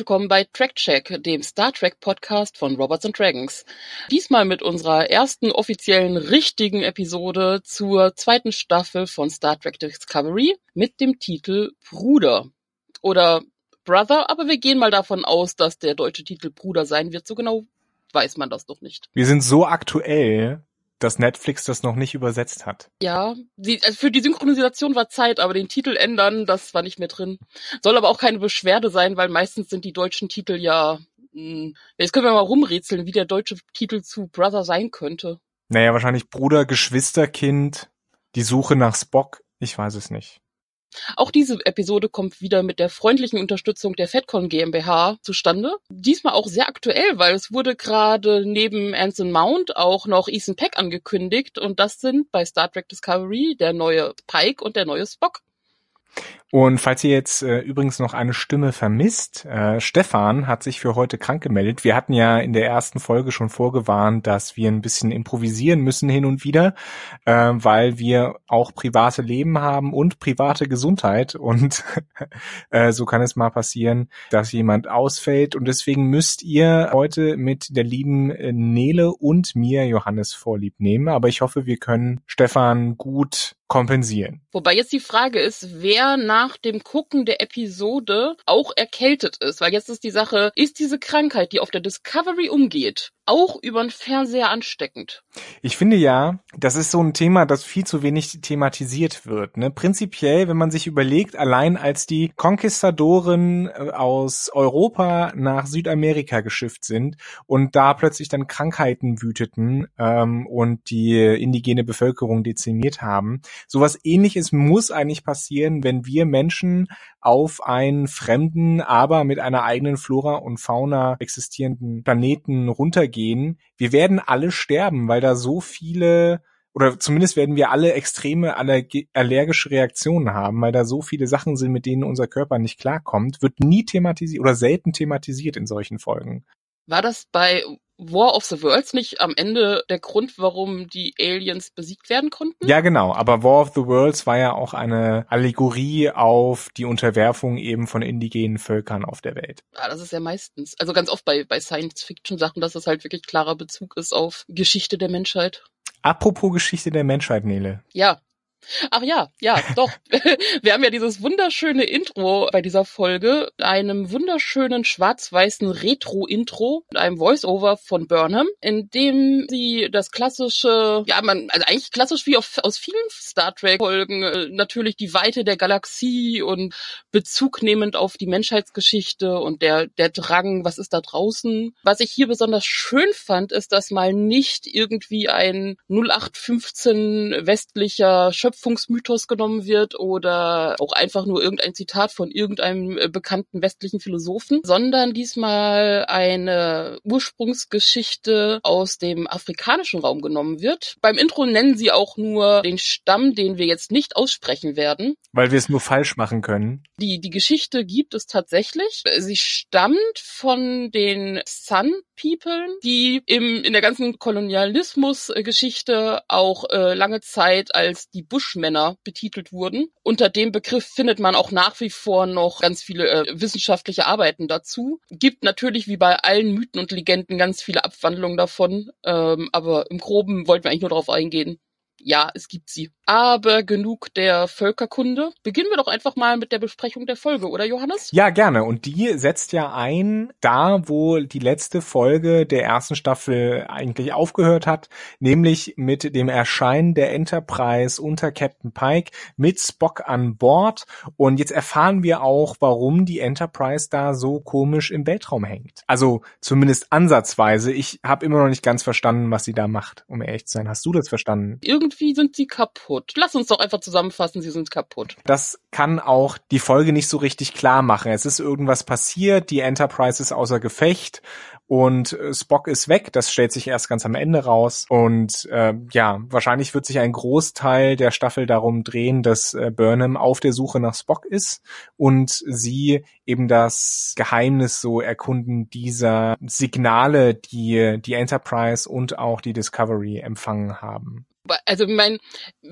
Willkommen bei Track Check, dem Star Trek Podcast von Robots and Dragons. Diesmal mit unserer ersten offiziellen richtigen Episode zur zweiten Staffel von Star Trek Discovery mit dem Titel Bruder oder Brother, aber wir gehen mal davon aus, dass der deutsche Titel Bruder sein wird. So genau weiß man das doch nicht. Wir sind so aktuell, dass Netflix das noch nicht übersetzt hat. Ja, die, also für die Synchronisation war Zeit, aber den Titel ändern, das war nicht mehr drin. Soll aber auch keine Beschwerde sein, weil meistens sind die deutschen Titel ja. Mh, hm, jetzt können wir mal rumrätseln, wie der deutsche Titel zu Brother sein könnte. Naja, wahrscheinlich Bruder, Geschwisterkind, die Suche nach Spock. Ich weiß es nicht. Auch diese Episode kommt wieder mit der freundlichen Unterstützung der FedCon GmbH zustande. Diesmal auch sehr aktuell, weil es wurde gerade neben Anson Mount auch noch Ethan Peck angekündigt und das sind bei Star Trek Discovery der neue Pike und der neue Spock. Und falls ihr jetzt äh, übrigens noch eine Stimme vermisst, äh, Stefan hat sich für heute krank gemeldet. Wir hatten ja in der ersten Folge schon vorgewarnt, dass wir ein bisschen improvisieren müssen hin und wieder, äh, weil wir auch private Leben haben und private Gesundheit. Und äh, so kann es mal passieren, dass jemand ausfällt. Und deswegen müsst ihr heute mit der lieben äh, Nele und mir Johannes vorlieb nehmen. Aber ich hoffe, wir können Stefan gut kompensieren. Wobei jetzt die Frage ist, wer nach dem Gucken der Episode auch erkältet ist. Weil jetzt ist die Sache, ist diese Krankheit, die auf der Discovery umgeht, auch über den Fernseher ansteckend. Ich finde ja, das ist so ein Thema, das viel zu wenig thematisiert wird. Ne? Prinzipiell, wenn man sich überlegt, allein als die Konquistadoren äh, aus Europa nach Südamerika geschifft sind und da plötzlich dann Krankheiten wüteten ähm, und die indigene Bevölkerung dezimiert haben, sowas ähnliches muss eigentlich passieren, wenn wir Menschen auf einen fremden, aber mit einer eigenen Flora und Fauna existierenden Planeten runtergehen. Wir werden alle sterben, weil da so viele oder zumindest werden wir alle extreme allergische Reaktionen haben, weil da so viele Sachen sind, mit denen unser Körper nicht klarkommt, wird nie thematisiert oder selten thematisiert in solchen Folgen. War das bei War of the Worlds nicht am Ende der Grund, warum die Aliens besiegt werden konnten? Ja, genau. Aber War of the Worlds war ja auch eine Allegorie auf die Unterwerfung eben von indigenen Völkern auf der Welt. Ja, das ist ja meistens, also ganz oft bei, bei Science-Fiction-Sachen, dass das halt wirklich klarer Bezug ist auf Geschichte der Menschheit. Apropos Geschichte der Menschheit, Nele. Ja, Ach ja, ja, doch. Wir haben ja dieses wunderschöne Intro bei dieser Folge, einem wunderschönen schwarz-weißen Retro-Intro mit einem Voice-Over von Burnham, in dem sie das klassische, ja, man, also eigentlich klassisch wie auf, aus vielen Star Trek-Folgen, äh, natürlich die Weite der Galaxie und Bezug nehmend auf die Menschheitsgeschichte und der, der Drang, was ist da draußen. Was ich hier besonders schön fand, ist, dass mal nicht irgendwie ein 0815 westlicher Schöpfer Schöpfungsmythos genommen wird oder auch einfach nur irgendein Zitat von irgendeinem äh, bekannten westlichen Philosophen, sondern diesmal eine Ursprungsgeschichte aus dem afrikanischen Raum genommen wird. Beim Intro nennen sie auch nur den Stamm, den wir jetzt nicht aussprechen werden. Weil wir es nur falsch machen können. Die, die Geschichte gibt es tatsächlich. Sie stammt von den Sun People, die im, in der ganzen Kolonialismus-Geschichte auch äh, lange Zeit als die Buschmänner betitelt wurden. Unter dem Begriff findet man auch nach wie vor noch ganz viele äh, wissenschaftliche Arbeiten dazu. Gibt natürlich wie bei allen Mythen und Legenden ganz viele Abwandlungen davon, ähm, aber im Groben wollten wir eigentlich nur darauf eingehen, ja, es gibt sie. Aber genug der Völkerkunde. Beginnen wir doch einfach mal mit der Besprechung der Folge, oder Johannes? Ja, gerne. Und die setzt ja ein, da wo die letzte Folge der ersten Staffel eigentlich aufgehört hat, nämlich mit dem Erscheinen der Enterprise unter Captain Pike mit Spock an Bord. Und jetzt erfahren wir auch, warum die Enterprise da so komisch im Weltraum hängt. Also zumindest ansatzweise. Ich habe immer noch nicht ganz verstanden, was sie da macht, um ehrlich zu sein. Hast du das verstanden? Irgendwie irgendwie sind sie kaputt. Lass uns doch einfach zusammenfassen, sie sind kaputt. Das kann auch die Folge nicht so richtig klar machen. Es ist irgendwas passiert, die Enterprise ist außer Gefecht und äh, Spock ist weg. Das stellt sich erst ganz am Ende raus. Und äh, ja, wahrscheinlich wird sich ein Großteil der Staffel darum drehen, dass äh, Burnham auf der Suche nach Spock ist und sie eben das Geheimnis so erkunden dieser Signale, die die Enterprise und auch die Discovery empfangen haben also mein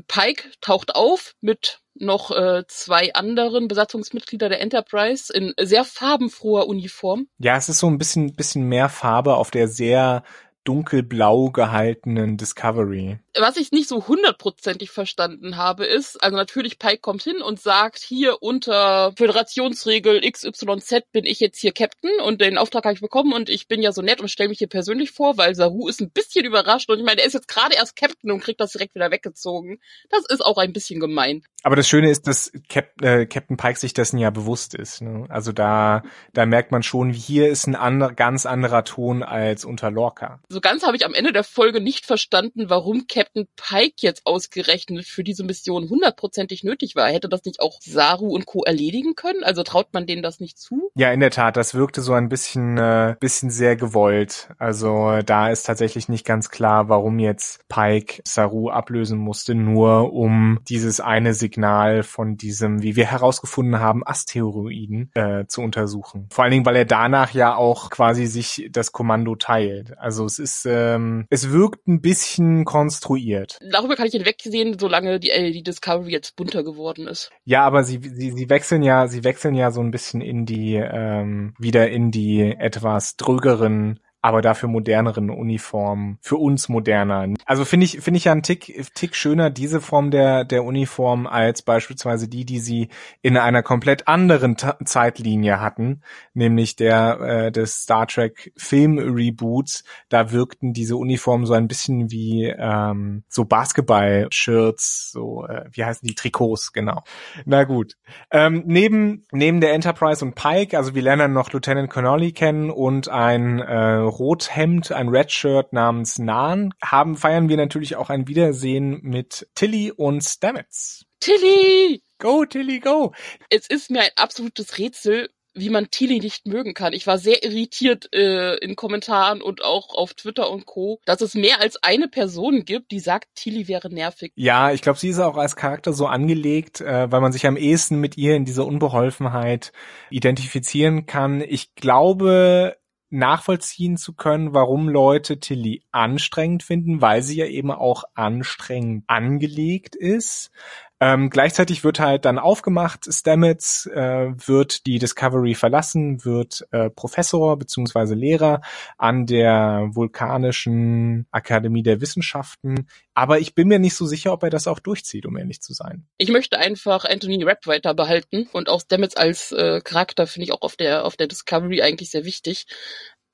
Pike taucht auf mit noch äh, zwei anderen Besatzungsmitglieder der Enterprise in sehr farbenfroher Uniform. Ja, es ist so ein bisschen, bisschen mehr Farbe auf der sehr dunkelblau gehaltenen Discovery. Was ich nicht so hundertprozentig verstanden habe, ist, also natürlich Pike kommt hin und sagt, hier unter Föderationsregel XYZ bin ich jetzt hier Captain und den Auftrag habe ich bekommen und ich bin ja so nett und stelle mich hier persönlich vor, weil Saru ist ein bisschen überrascht und ich meine, er ist jetzt gerade erst Captain und kriegt das direkt wieder weggezogen. Das ist auch ein bisschen gemein. Aber das Schöne ist, dass Cap äh, Captain Pike sich dessen ja bewusst ist. Ne? Also da, da merkt man schon, hier ist ein ander, ganz anderer Ton als unter Lorca. So ganz habe ich am Ende der Folge nicht verstanden, warum Captain Pike jetzt ausgerechnet für diese Mission hundertprozentig nötig war. Hätte das nicht auch Saru und Co. erledigen können? Also traut man denen das nicht zu? Ja, in der Tat, das wirkte so ein bisschen, äh, bisschen sehr gewollt. Also da ist tatsächlich nicht ganz klar, warum jetzt Pike Saru ablösen musste, nur um dieses eine Signal von diesem, wie wir herausgefunden haben, Asteroiden äh, zu untersuchen. Vor allen Dingen, weil er danach ja auch quasi sich das Kommando teilt. Also es ist, ähm, es wirkt ein bisschen konstruiert. Darüber kann ich hinwegsehen, solange die, äh, die Discovery jetzt bunter geworden ist. Ja, aber sie, sie, sie wechseln ja, sie wechseln ja so ein bisschen in die, ähm, wieder in die etwas drögeren aber dafür moderneren Uniformen, für uns moderner. Also finde ich, finde ich ja einen Tick, Tick schöner diese Form der, der Uniform als beispielsweise die, die sie in einer komplett anderen T Zeitlinie hatten, nämlich der äh, des Star Trek Film Reboots. Da wirkten diese Uniformen so ein bisschen wie ähm, so Basketball-Shirts, so äh, wie heißen die Trikots, genau. Na gut. Ähm, neben neben der Enterprise und Pike, also wir lernen noch Lieutenant Connolly kennen und ein äh, Rothemd, ein Redshirt namens Nan, haben, feiern wir natürlich auch ein Wiedersehen mit Tilly und Stamets. Tilly! Go, Tilly, go! Es ist mir ein absolutes Rätsel, wie man Tilly nicht mögen kann. Ich war sehr irritiert äh, in Kommentaren und auch auf Twitter und Co., dass es mehr als eine Person gibt, die sagt, Tilly wäre nervig. Ja, ich glaube, sie ist auch als Charakter so angelegt, äh, weil man sich am ehesten mit ihr in dieser Unbeholfenheit identifizieren kann. Ich glaube, nachvollziehen zu können, warum Leute Tilly anstrengend finden, weil sie ja eben auch anstrengend angelegt ist. Ähm, gleichzeitig wird halt dann aufgemacht, Stamets äh, wird die Discovery verlassen, wird äh, Professor beziehungsweise Lehrer an der Vulkanischen Akademie der Wissenschaften. Aber ich bin mir nicht so sicher, ob er das auch durchzieht, um ehrlich zu sein. Ich möchte einfach Anthony Rapp weiter behalten und auch Stamets als äh, Charakter finde ich auch auf der auf der Discovery eigentlich sehr wichtig.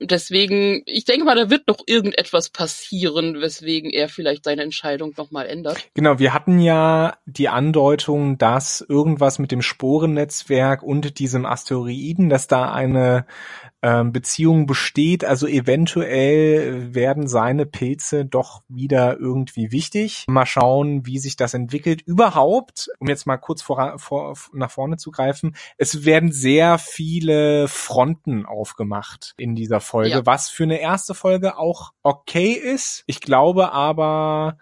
Deswegen, ich denke mal, da wird noch irgendetwas passieren, weswegen er vielleicht seine Entscheidung nochmal ändert. Genau, wir hatten ja die Andeutung, dass irgendwas mit dem Sporennetzwerk und diesem Asteroiden, dass da eine ähm, Beziehung besteht. Also eventuell werden seine Pilze doch wieder irgendwie wichtig. Mal schauen, wie sich das entwickelt. Überhaupt, um jetzt mal kurz vor, vor, nach vorne zu greifen, es werden sehr viele Fronten aufgemacht in dieser Folge, ja. was für eine erste Folge auch okay ist. Ich glaube aber,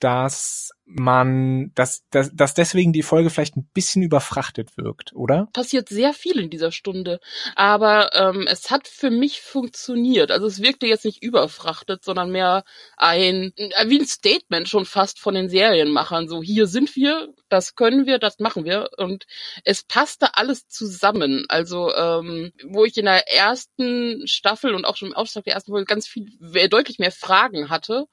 dass man, dass, dass, dass deswegen die Folge vielleicht ein bisschen überfrachtet wirkt, oder? Passiert sehr viel in dieser Stunde, aber ähm, es hat für mich funktioniert. Also es wirkte jetzt nicht überfrachtet, sondern mehr ein wie ein Statement schon fast von den Serienmachern. So hier sind wir, das können wir, das machen wir und es passte alles zusammen. Also ähm, wo ich in der ersten Staffel und auch schon im Auftrag der ersten Folge ganz viel deutlich mehr Fragen hatte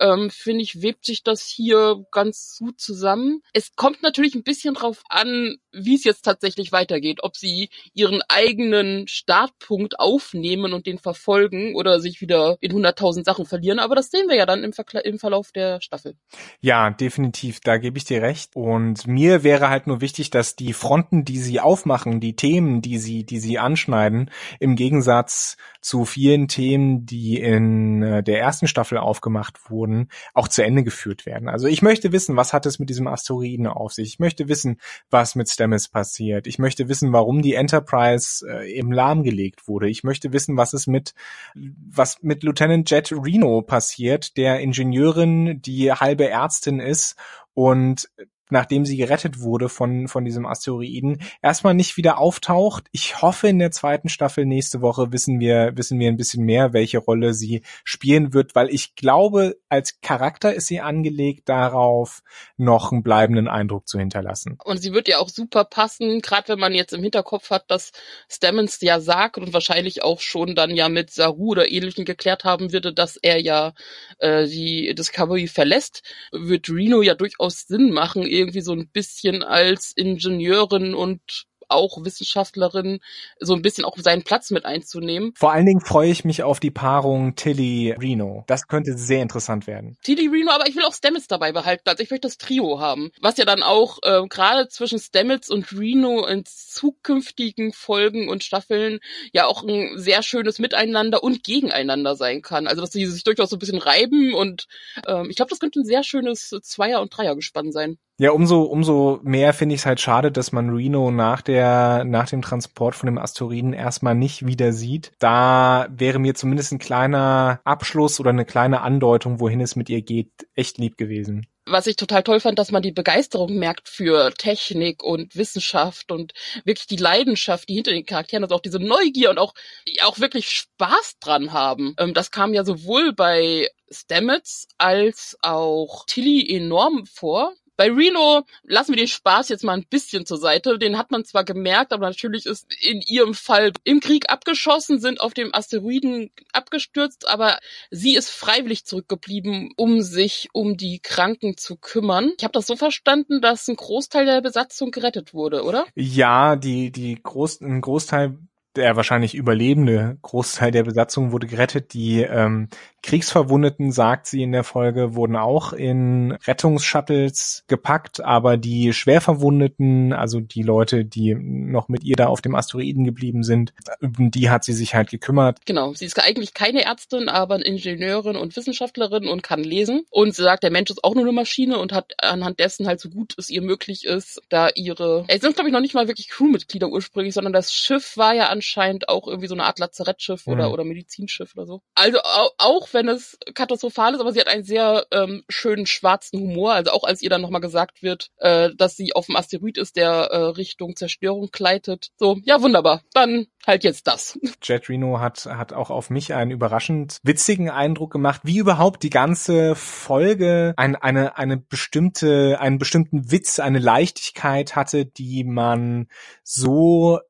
ähm, finde ich, webt sich das hier ganz gut zusammen. Es kommt natürlich ein bisschen drauf an, wie es jetzt tatsächlich weitergeht, ob sie ihren eigenen Startpunkt aufnehmen und den verfolgen oder sich wieder in hunderttausend Sachen verlieren. Aber das sehen wir ja dann im, Verkla im Verlauf der Staffel. Ja, definitiv. Da gebe ich dir recht. Und mir wäre halt nur wichtig, dass die Fronten, die sie aufmachen, die Themen, die sie, die sie anschneiden, im Gegensatz zu vielen Themen, die in äh, der ersten Staffel aufgemacht wurden, auch zu Ende geführt werden. Also ich möchte wissen, was hat es mit diesem Asteroiden auf sich? Ich möchte wissen, was mit Stamets passiert. Ich möchte wissen, warum die Enterprise äh, eben lahmgelegt wurde. Ich möchte wissen, was es mit, was mit Lieutenant Jet Reno passiert, der Ingenieurin, die halbe Ärztin ist und nachdem sie gerettet wurde von, von diesem Asteroiden, erstmal nicht wieder auftaucht. Ich hoffe, in der zweiten Staffel nächste Woche wissen wir, wissen wir ein bisschen mehr, welche Rolle sie spielen wird, weil ich glaube, als Charakter ist sie angelegt darauf, noch einen bleibenden Eindruck zu hinterlassen. Und sie wird ja auch super passen, gerade wenn man jetzt im Hinterkopf hat, dass Stamens ja sagt und wahrscheinlich auch schon dann ja mit Saru oder Ähnlichem geklärt haben würde, dass er ja äh, die Discovery verlässt, wird Reno ja durchaus Sinn machen, irgendwie so ein bisschen als Ingenieurin und auch Wissenschaftlerin so ein bisschen auch seinen Platz mit einzunehmen. Vor allen Dingen freue ich mich auf die Paarung Tilly Reno. Das könnte sehr interessant werden. Tilly Reno, aber ich will auch Stamets dabei behalten. Also ich möchte das Trio haben. Was ja dann auch äh, gerade zwischen Stamets und Reno in zukünftigen Folgen und Staffeln ja auch ein sehr schönes Miteinander und Gegeneinander sein kann. Also dass sie sich durchaus so ein bisschen reiben und ähm, ich glaube, das könnte ein sehr schönes Zweier- und Dreiergespann sein. Ja, umso, umso mehr finde ich es halt schade, dass man Reno nach der, nach dem Transport von dem Asteroiden erstmal nicht wieder sieht. Da wäre mir zumindest ein kleiner Abschluss oder eine kleine Andeutung, wohin es mit ihr geht, echt lieb gewesen was ich total toll fand, dass man die Begeisterung merkt für Technik und Wissenschaft und wirklich die Leidenschaft, die hinter den Charakteren, also auch diese Neugier und auch, auch wirklich Spaß dran haben. Ähm, das kam ja sowohl bei Stamets als auch Tilly enorm vor. Bei Reno lassen wir den Spaß jetzt mal ein bisschen zur Seite. Den hat man zwar gemerkt, aber natürlich ist in ihrem Fall im Krieg abgeschossen, sind auf dem Asteroiden abgestürzt, aber sie ist freiwillig zurückgeblieben, um sich um die Kranken zu kümmern. Ich habe das so verstanden, dass ein Großteil der Besatzung gerettet wurde, oder? Ja, die die Groß, ein Großteil der wahrscheinlich überlebende Großteil der Besatzung wurde gerettet. Die ähm, Kriegsverwundeten, sagt sie in der Folge, wurden auch in Rettungsshuttles gepackt, aber die Schwerverwundeten, also die Leute, die noch mit ihr da auf dem Asteroiden geblieben sind, um die hat sie sich halt gekümmert. Genau, sie ist eigentlich keine Ärztin, aber Ingenieurin und Wissenschaftlerin und kann lesen. Und sie sagt, der Mensch ist auch nur eine Maschine und hat anhand dessen halt so gut es ihr möglich ist, da ihre, es sind glaube ich noch nicht mal wirklich Crewmitglieder ursprünglich, sondern das Schiff war ja anscheinend auch irgendwie so eine Art Lazarettschiff oder, mhm. oder Medizinschiff oder so. Also auch wenn es katastrophal ist, aber sie hat einen sehr ähm, schönen schwarzen Humor. Also auch als ihr dann nochmal gesagt wird, äh, dass sie auf dem Asteroid ist, der äh, Richtung Zerstörung gleitet. So, ja, wunderbar. Dann halt jetzt das. Jet Reno hat, hat auch auf mich einen überraschend witzigen Eindruck gemacht, wie überhaupt die ganze Folge ein, eine, eine bestimmte, einen bestimmten Witz, eine Leichtigkeit hatte, die man so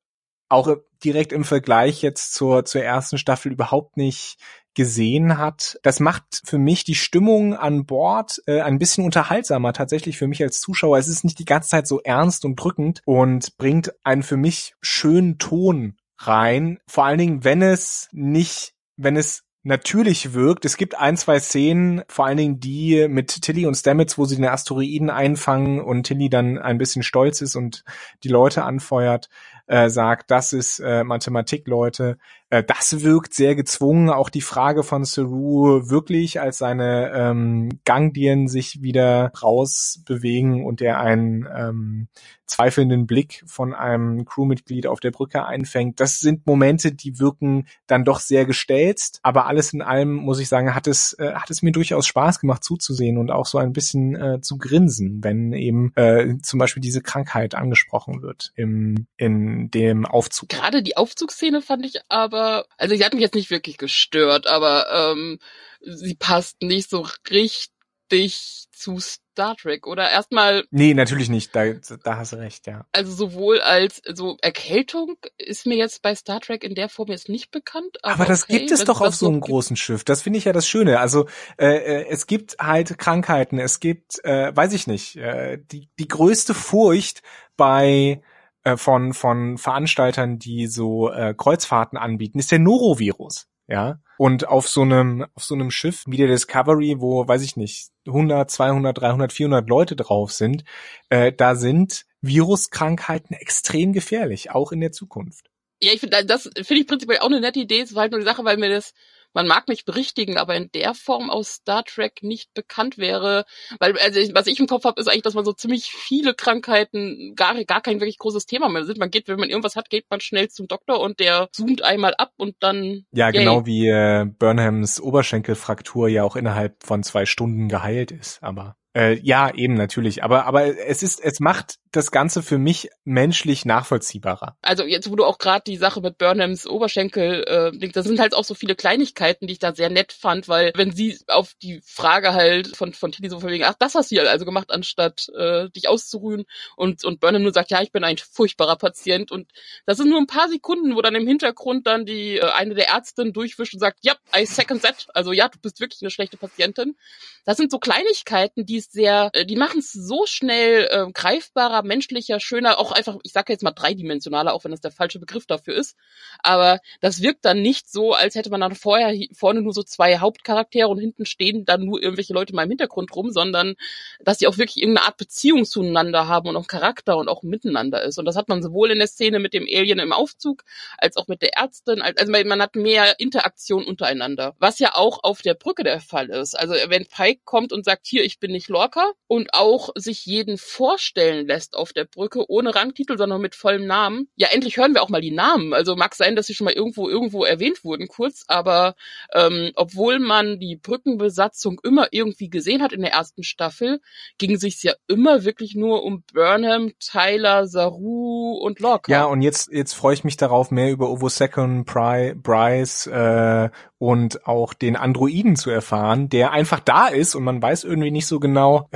auch direkt im Vergleich jetzt zur, zur ersten Staffel überhaupt nicht gesehen hat. Das macht für mich die Stimmung an Bord äh, ein bisschen unterhaltsamer tatsächlich für mich als Zuschauer. Es ist nicht die ganze Zeit so ernst und drückend und bringt einen für mich schönen Ton rein. Vor allen Dingen, wenn es nicht, wenn es natürlich wirkt. Es gibt ein, zwei Szenen, vor allen Dingen die mit Tilly und Stamets, wo sie den Asteroiden einfangen und Tilly dann ein bisschen stolz ist und die Leute anfeuert äh, sagt, das ist äh, Mathematik, Leute. Äh, das wirkt sehr gezwungen. Auch die Frage von Saru wirklich, als seine ähm, Gangdien sich wieder rausbewegen und er einen ähm, zweifelnden Blick von einem Crewmitglied auf der Brücke einfängt. Das sind Momente, die wirken dann doch sehr gestelzt. Aber alles in allem muss ich sagen, hat es äh, hat es mir durchaus Spaß gemacht zuzusehen und auch so ein bisschen äh, zu grinsen, wenn eben äh, zum Beispiel diese Krankheit angesprochen wird im in dem Aufzug. Gerade die Aufzugsszene fand ich aber, also sie hat mich jetzt nicht wirklich gestört, aber ähm, sie passt nicht so richtig zu Star Trek oder erstmal. Nee, natürlich nicht. Da, da hast du recht, ja. Also sowohl als so Erkältung ist mir jetzt bei Star Trek in der Form jetzt nicht bekannt. Aber, aber das okay, gibt es doch auf so einem großen Schiff. Das finde ich ja das Schöne. Also äh, äh, es gibt halt Krankheiten. Es gibt, äh, weiß ich nicht, äh, die die größte Furcht bei äh, von, von Veranstaltern, die so äh, Kreuzfahrten anbieten, ist der Norovirus. Ja, und auf so einem, auf so einem Schiff wie der Discovery, wo, weiß ich nicht, 100, 200, 300, 400 Leute drauf sind, äh, da sind Viruskrankheiten extrem gefährlich, auch in der Zukunft. Ja, ich finde, das finde ich prinzipiell auch eine nette Idee. Es war halt nur die Sache, weil mir das man mag mich berichtigen, aber in der Form aus Star Trek nicht bekannt wäre. Weil, also was ich im Kopf habe, ist eigentlich, dass man so ziemlich viele Krankheiten gar, gar kein wirklich großes Thema mehr sind. Man geht, wenn man irgendwas hat, geht man schnell zum Doktor und der zoomt einmal ab und dann. Ja, yay. genau wie äh, Burnhams Oberschenkelfraktur ja auch innerhalb von zwei Stunden geheilt ist, aber. Äh, ja, eben natürlich. Aber aber es ist, es macht das Ganze für mich menschlich nachvollziehbarer. Also jetzt, wo du auch gerade die Sache mit Burnhams Oberschenkel, äh, das sind halt auch so viele Kleinigkeiten, die ich da sehr nett fand, weil wenn sie auf die Frage halt von von Tilly so von wegen, ach, das hast du ja also gemacht, anstatt äh, dich auszuruhen und und Burnham nur sagt, ja, ich bin ein furchtbarer Patient und das sind nur ein paar Sekunden, wo dann im Hintergrund dann die äh, eine der Ärztinnen durchwischt und sagt, ja, I second that, also ja, du bist wirklich eine schlechte Patientin. Das sind so Kleinigkeiten, die es sehr, äh, die machen es so schnell äh, greifbarer menschlicher, schöner, auch einfach, ich sage jetzt mal dreidimensionaler, auch wenn das der falsche Begriff dafür ist. Aber das wirkt dann nicht so, als hätte man dann vorher vorne nur so zwei Hauptcharaktere und hinten stehen dann nur irgendwelche Leute mal im Hintergrund rum, sondern dass sie auch wirklich irgendeine Art Beziehung zueinander haben und auch Charakter und auch miteinander ist. Und das hat man sowohl in der Szene mit dem Alien im Aufzug als auch mit der Ärztin. Also man hat mehr Interaktion untereinander, was ja auch auf der Brücke der Fall ist. Also wenn Pike kommt und sagt, hier, ich bin nicht Lorca und auch sich jeden vorstellen lässt, Gast auf der Brücke ohne Rangtitel, sondern mit vollem Namen. Ja, endlich hören wir auch mal die Namen. Also mag sein, dass sie schon mal irgendwo irgendwo erwähnt wurden kurz, aber ähm, obwohl man die Brückenbesatzung immer irgendwie gesehen hat in der ersten Staffel, ging sich ja immer wirklich nur um Burnham, Tyler, Saru und Locke. Ja, und jetzt jetzt freue ich mich darauf, mehr über Ovo Second, Bry, Bryce äh, und auch den Androiden zu erfahren, der einfach da ist und man weiß irgendwie nicht so genau,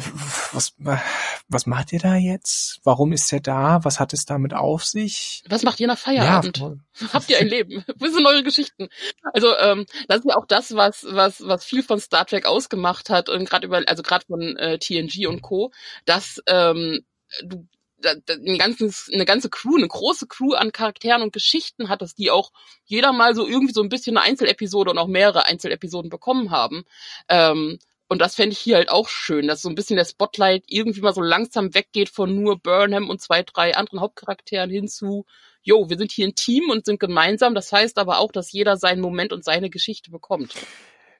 was, was macht ihr da jetzt? Warum ist er da? Was hat es damit auf sich? Was macht ihr nach Feierabend? Ja, Habt ihr ein Leben? Wo sind eure Geschichten? Also ähm, das ist ja auch das, was was was viel von Star Trek ausgemacht hat und gerade über also gerade von äh, TNG und Co, dass ähm, du ein ganzes, eine ganze Crew, eine große Crew an Charakteren und Geschichten hat, dass die auch jeder mal so irgendwie so ein bisschen eine Einzelepisode und auch mehrere Einzelepisoden bekommen haben. Ähm, und das fände ich hier halt auch schön, dass so ein bisschen der Spotlight irgendwie mal so langsam weggeht von nur Burnham und zwei, drei anderen Hauptcharakteren hin zu, jo, wir sind hier ein Team und sind gemeinsam. Das heißt aber auch, dass jeder seinen Moment und seine Geschichte bekommt.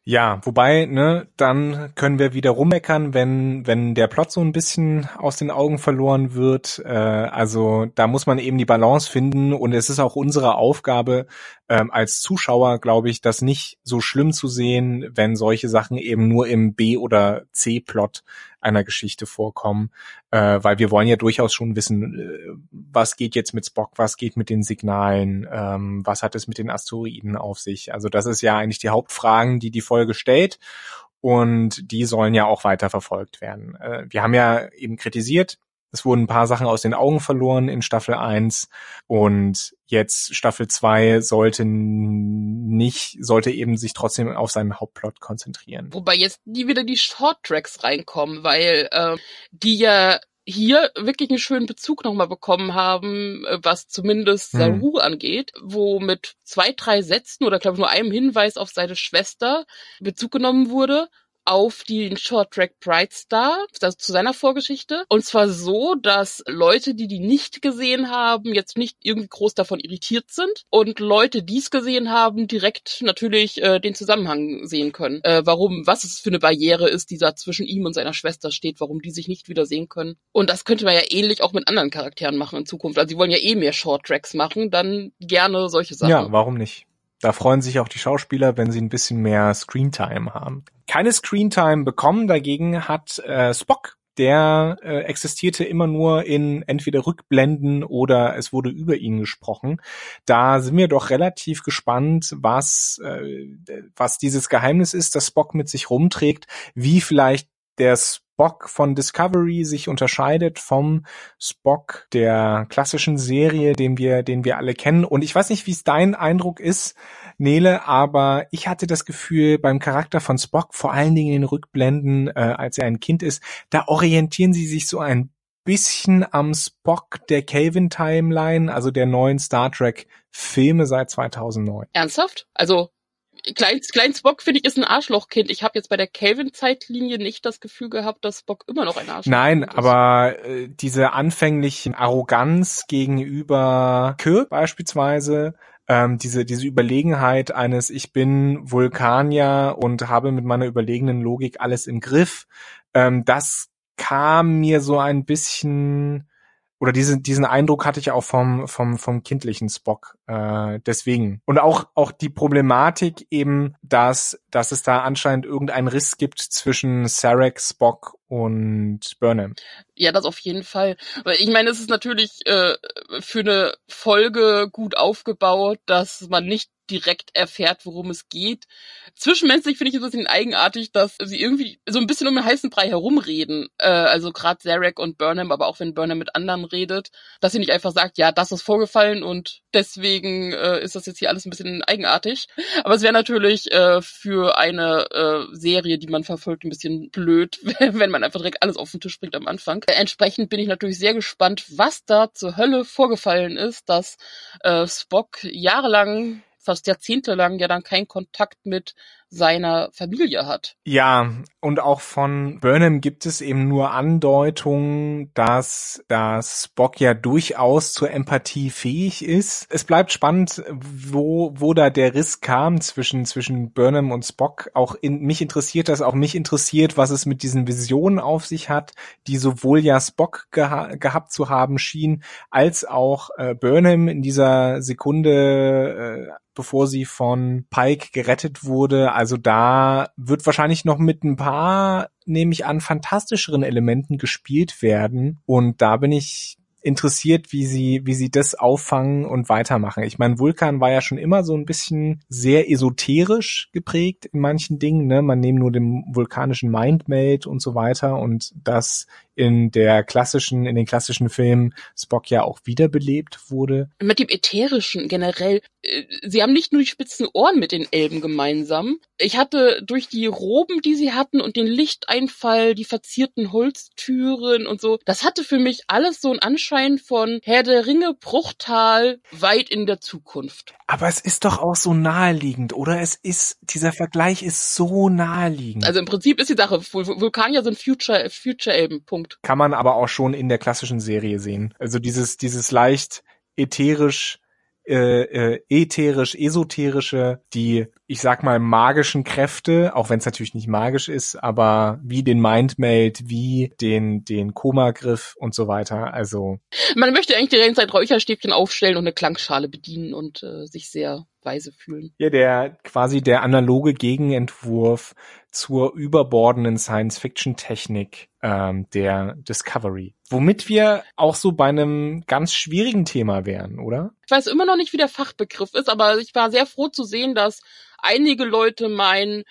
Ja, wobei, ne, dann können wir wieder rummeckern, wenn, wenn der Plot so ein bisschen aus den Augen verloren wird. Äh, also da muss man eben die Balance finden und es ist auch unsere Aufgabe, ähm, als Zuschauer, glaube ich, das nicht so schlimm zu sehen, wenn solche Sachen eben nur im B- oder C-Plot einer Geschichte vorkommen, äh, weil wir wollen ja durchaus schon wissen, äh, was geht jetzt mit Spock, was geht mit den Signalen, ähm, was hat es mit den Asteroiden auf sich. Also das ist ja eigentlich die Hauptfragen, die die Folge stellt und die sollen ja auch weiter verfolgt werden. Äh, wir haben ja eben kritisiert, es wurden ein paar Sachen aus den Augen verloren in Staffel 1 und jetzt Staffel 2 sollte nicht, sollte eben sich trotzdem auf seinen Hauptplot konzentrieren. Wobei jetzt nie wieder die Short-Tracks reinkommen, weil äh, die ja hier wirklich einen schönen Bezug nochmal bekommen haben, äh, was zumindest hm. Saru hm. angeht, wo mit zwei, drei Sätzen oder glaube ich nur einem Hinweis auf seine Schwester Bezug genommen wurde auf den Short Track Bright Star, also zu seiner Vorgeschichte. Und zwar so, dass Leute, die die nicht gesehen haben, jetzt nicht irgendwie groß davon irritiert sind und Leute, die es gesehen haben, direkt natürlich äh, den Zusammenhang sehen können. Äh, warum, was es für eine Barriere ist, die da zwischen ihm und seiner Schwester steht, warum die sich nicht wiedersehen können. Und das könnte man ja ähnlich auch mit anderen Charakteren machen in Zukunft. Also sie wollen ja eh mehr Short Tracks machen, dann gerne solche Sachen. Ja, warum nicht? Da freuen sich auch die Schauspieler, wenn sie ein bisschen mehr Screentime haben. Keine Screentime bekommen dagegen hat äh, Spock. Der äh, existierte immer nur in entweder Rückblenden oder es wurde über ihn gesprochen. Da sind wir doch relativ gespannt, was äh, was dieses Geheimnis ist, das Spock mit sich rumträgt, wie vielleicht der Spock von Discovery sich unterscheidet vom Spock der klassischen Serie, den wir, den wir alle kennen. Und ich weiß nicht, wie es dein Eindruck ist, Nele, aber ich hatte das Gefühl beim Charakter von Spock, vor allen Dingen in den Rückblenden, äh, als er ein Kind ist, da orientieren sie sich so ein bisschen am Spock der Kelvin Timeline, also der neuen Star Trek Filme seit 2009. Ernsthaft? Also Klein, Klein Spock, finde ich, ist ein Arschlochkind. Ich habe jetzt bei der Kelvin-Zeitlinie nicht das Gefühl gehabt, dass Spock immer noch ein Arschloch Nein, ist. aber äh, diese anfängliche Arroganz gegenüber Kirk beispielsweise, ähm, diese, diese Überlegenheit eines Ich bin Vulkanier und habe mit meiner überlegenen Logik alles im Griff, ähm, das kam mir so ein bisschen oder diesen diesen Eindruck hatte ich auch vom vom vom kindlichen Spock äh, deswegen und auch auch die Problematik eben dass dass es da anscheinend irgendeinen Riss gibt zwischen Sarek Spock und Burnham. Ja, das auf jeden Fall. Weil ich meine, es ist natürlich äh, für eine Folge gut aufgebaut, dass man nicht direkt erfährt, worum es geht. Zwischenmenschlich finde ich es ein bisschen eigenartig, dass sie irgendwie so ein bisschen um den heißen Brei herumreden. Äh, also gerade Zarek und Burnham, aber auch wenn Burnham mit anderen redet, dass sie nicht einfach sagt, ja, das ist vorgefallen und deswegen äh, ist das jetzt hier alles ein bisschen eigenartig. Aber es wäre natürlich äh, für eine äh, Serie, die man verfolgt, ein bisschen blöd, wenn man einfach direkt alles auf den Tisch bringt am Anfang. Äh, entsprechend bin ich natürlich sehr gespannt, was da zur Hölle vorgefallen ist, dass äh, Spock jahrelang fast jahrzehntelang ja dann keinen Kontakt mit seiner Familie hat. Ja, und auch von Burnham gibt es eben nur Andeutungen, dass, dass Spock ja durchaus zur Empathie fähig ist. Es bleibt spannend, wo, wo da der Riss kam zwischen, zwischen Burnham und Spock. Auch in, mich interessiert das, auch mich interessiert, was es mit diesen Visionen auf sich hat, die sowohl ja Spock geha gehabt zu haben schien, als auch äh, Burnham in dieser Sekunde, äh, bevor sie von Pike gerettet wurde. Also da wird wahrscheinlich noch mit ein paar, nehme ich an, fantastischeren Elementen gespielt werden. Und da bin ich interessiert, wie sie, wie sie das auffangen und weitermachen. Ich meine, Vulkan war ja schon immer so ein bisschen sehr esoterisch geprägt in manchen Dingen. Ne? Man nehmt nur den vulkanischen Mindmate und so weiter und das in der klassischen, in den klassischen Filmen Spock ja auch wiederbelebt wurde. Mit dem Ätherischen generell. Äh, sie haben nicht nur die spitzen Ohren mit den Elben gemeinsam. Ich hatte durch die Roben, die sie hatten und den Lichteinfall, die verzierten Holztüren und so, das hatte für mich alles so einen Anschein von Herr der Ringe, Bruchtal, weit in der Zukunft. Aber es ist doch auch so naheliegend, oder? Es ist, dieser Vergleich ist so naheliegend. Also im Prinzip ist die Sache, Vulkanier sind Future, Future-Elben, Punkt. Punkt. Kann man aber auch schon in der klassischen Serie sehen. Also dieses, dieses leicht ätherisch, äh, äh, ätherisch, esoterische, die, ich sag mal, magischen Kräfte, auch wenn es natürlich nicht magisch ist, aber wie den Mindmeld, wie den, den Koma-Griff und so weiter. Also. Man möchte eigentlich die ganze Zeit Räucherstäbchen aufstellen und eine Klangschale bedienen und äh, sich sehr weise fühlen. Ja, der quasi der analoge Gegenentwurf zur überbordenden Science-Fiction-Technik ähm, der Discovery. Womit wir auch so bei einem ganz schwierigen Thema wären, oder? Ich weiß immer noch nicht, wie der Fachbegriff ist, aber ich war sehr froh zu sehen, dass einige Leute meinen,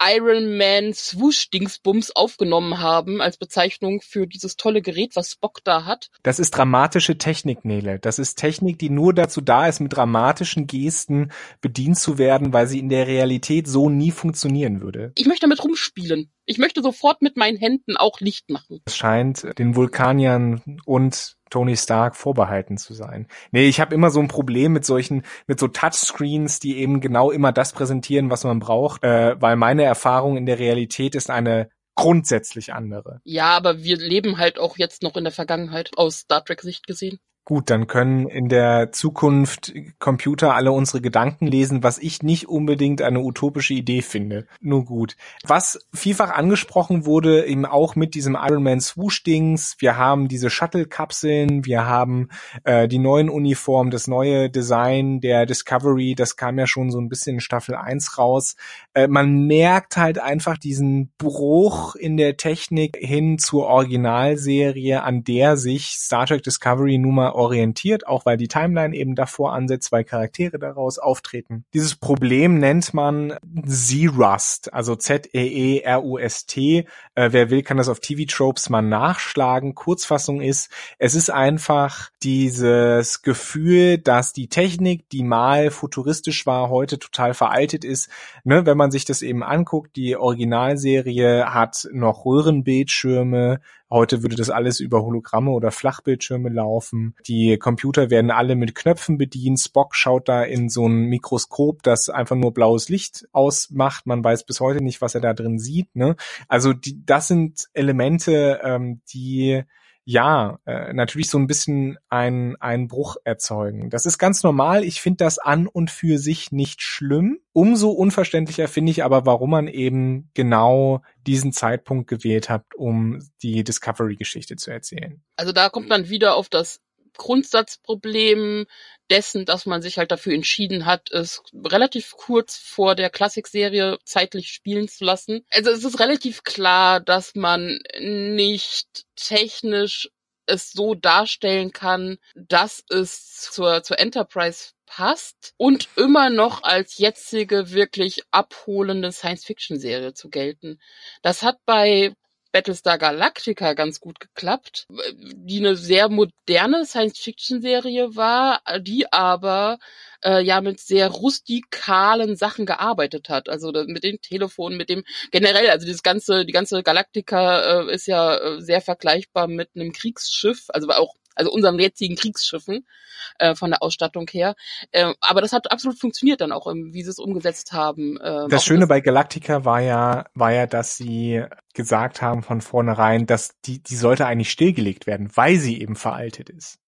Iron Man Swoosh Dingsbums aufgenommen haben als Bezeichnung für dieses tolle Gerät, was Spock da hat. Das ist dramatische Technik, Nele. Das ist Technik, die nur dazu da ist, mit dramatischen Gesten bedient zu werden, weil sie in der Realität so nie funktionieren würde. Ich möchte damit rumspielen. Ich möchte sofort mit meinen Händen auch Licht machen. Es scheint den Vulkaniern und Tony Stark vorbehalten zu sein. Nee, ich habe immer so ein Problem mit solchen, mit so Touchscreens, die eben genau immer das präsentieren, was man braucht, äh, weil meine Erfahrung in der Realität ist eine grundsätzlich andere. Ja, aber wir leben halt auch jetzt noch in der Vergangenheit aus Star Trek Sicht gesehen. Gut, dann können in der Zukunft Computer alle unsere Gedanken lesen, was ich nicht unbedingt eine utopische Idee finde. Nur gut. Was vielfach angesprochen wurde, eben auch mit diesem Iron Man Swoosh-Dings, wir haben diese Shuttle-Kapseln, wir haben äh, die neuen Uniformen, das neue Design der Discovery, das kam ja schon so ein bisschen in Staffel 1 raus. Äh, man merkt halt einfach diesen Bruch in der Technik hin zur Originalserie, an der sich Star Trek Discovery nun mal orientiert, auch weil die Timeline eben davor ansetzt, weil Charaktere daraus auftreten. Dieses Problem nennt man Z-Rust, also Z-E-E-R-U-S-T. Äh, wer will, kann das auf TV-Tropes mal nachschlagen. Kurzfassung ist, es ist einfach dieses Gefühl, dass die Technik, die mal futuristisch war, heute total veraltet ist. Ne, wenn man sich das eben anguckt, die Originalserie hat noch Röhrenbildschirme, Heute würde das alles über Hologramme oder Flachbildschirme laufen. Die Computer werden alle mit Knöpfen bedient. Spock schaut da in so ein Mikroskop, das einfach nur blaues Licht ausmacht. Man weiß bis heute nicht, was er da drin sieht. Ne? Also die, das sind Elemente, ähm, die ja, äh, natürlich so ein bisschen ein, einen Bruch erzeugen. Das ist ganz normal. Ich finde das an und für sich nicht schlimm. Umso unverständlicher finde ich aber, warum man eben genau diesen Zeitpunkt gewählt hat, um die Discovery-Geschichte zu erzählen. Also da kommt man wieder auf das Grundsatzproblem dessen, dass man sich halt dafür entschieden hat, es relativ kurz vor der Klassikserie zeitlich spielen zu lassen. Also es ist relativ klar, dass man nicht technisch es so darstellen kann, dass es zur, zur Enterprise passt und immer noch als jetzige wirklich abholende Science-Fiction-Serie zu gelten. Das hat bei Battlestar Galactica ganz gut geklappt, die eine sehr moderne Science-Fiction-Serie war, die aber äh, ja mit sehr rustikalen Sachen gearbeitet hat. Also mit dem Telefon, mit dem generell, also dieses ganze, die ganze Galactica äh, ist ja äh, sehr vergleichbar mit einem Kriegsschiff, also auch also unseren jetzigen Kriegsschiffen äh, von der Ausstattung her. Äh, aber das hat absolut funktioniert dann auch, wie sie es umgesetzt haben. Äh, das Schöne das bei Galactica war ja, war ja, dass sie gesagt haben von vornherein, dass die, die sollte eigentlich stillgelegt werden, weil sie eben veraltet ist.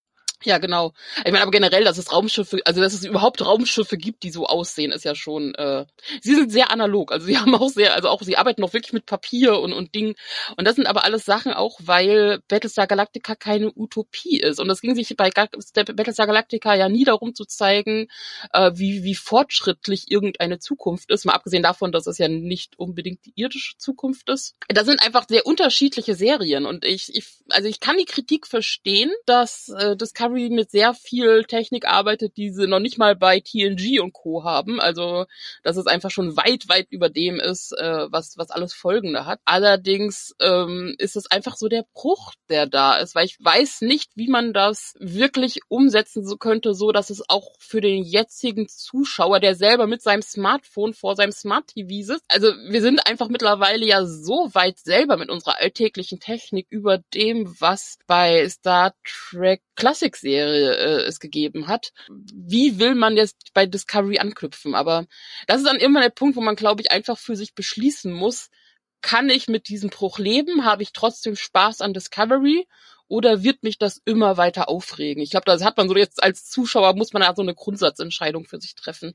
Ja, genau. Ich meine, aber generell, dass es Raumschiffe, also dass es überhaupt Raumschiffe gibt, die so aussehen, ist ja schon. Äh, sie sind sehr analog, also sie haben auch sehr, also auch sie arbeiten noch wirklich mit Papier und und Dingen. Und das sind aber alles Sachen auch, weil Battlestar Galactica keine Utopie ist. Und das ging sich bei Battlestar Galactica ja nie darum zu zeigen, äh, wie wie fortschrittlich irgendeine Zukunft ist. Mal abgesehen davon, dass es ja nicht unbedingt die irdische Zukunft ist. Da sind einfach sehr unterschiedliche Serien und ich, ich also ich kann die Kritik verstehen, dass äh, das kann Discovery mit sehr viel Technik arbeitet, die sie noch nicht mal bei TNG und Co. haben. Also, dass es einfach schon weit, weit über dem ist, äh, was, was alles Folgende hat. Allerdings ähm, ist es einfach so der Bruch, der da ist, weil ich weiß nicht, wie man das wirklich umsetzen könnte, so dass es auch für den jetzigen Zuschauer, der selber mit seinem Smartphone vor seinem Smart TV sitzt, also wir sind einfach mittlerweile ja so weit selber mit unserer alltäglichen Technik über dem, was bei Star Trek Classics Serie äh, es gegeben hat. Wie will man jetzt bei Discovery anknüpfen? Aber das ist dann immer der Punkt, wo man, glaube ich, einfach für sich beschließen muss, kann ich mit diesem Bruch leben? Habe ich trotzdem Spaß an Discovery? Oder wird mich das immer weiter aufregen? Ich glaube, das hat man so jetzt als Zuschauer, muss man da so eine Grundsatzentscheidung für sich treffen.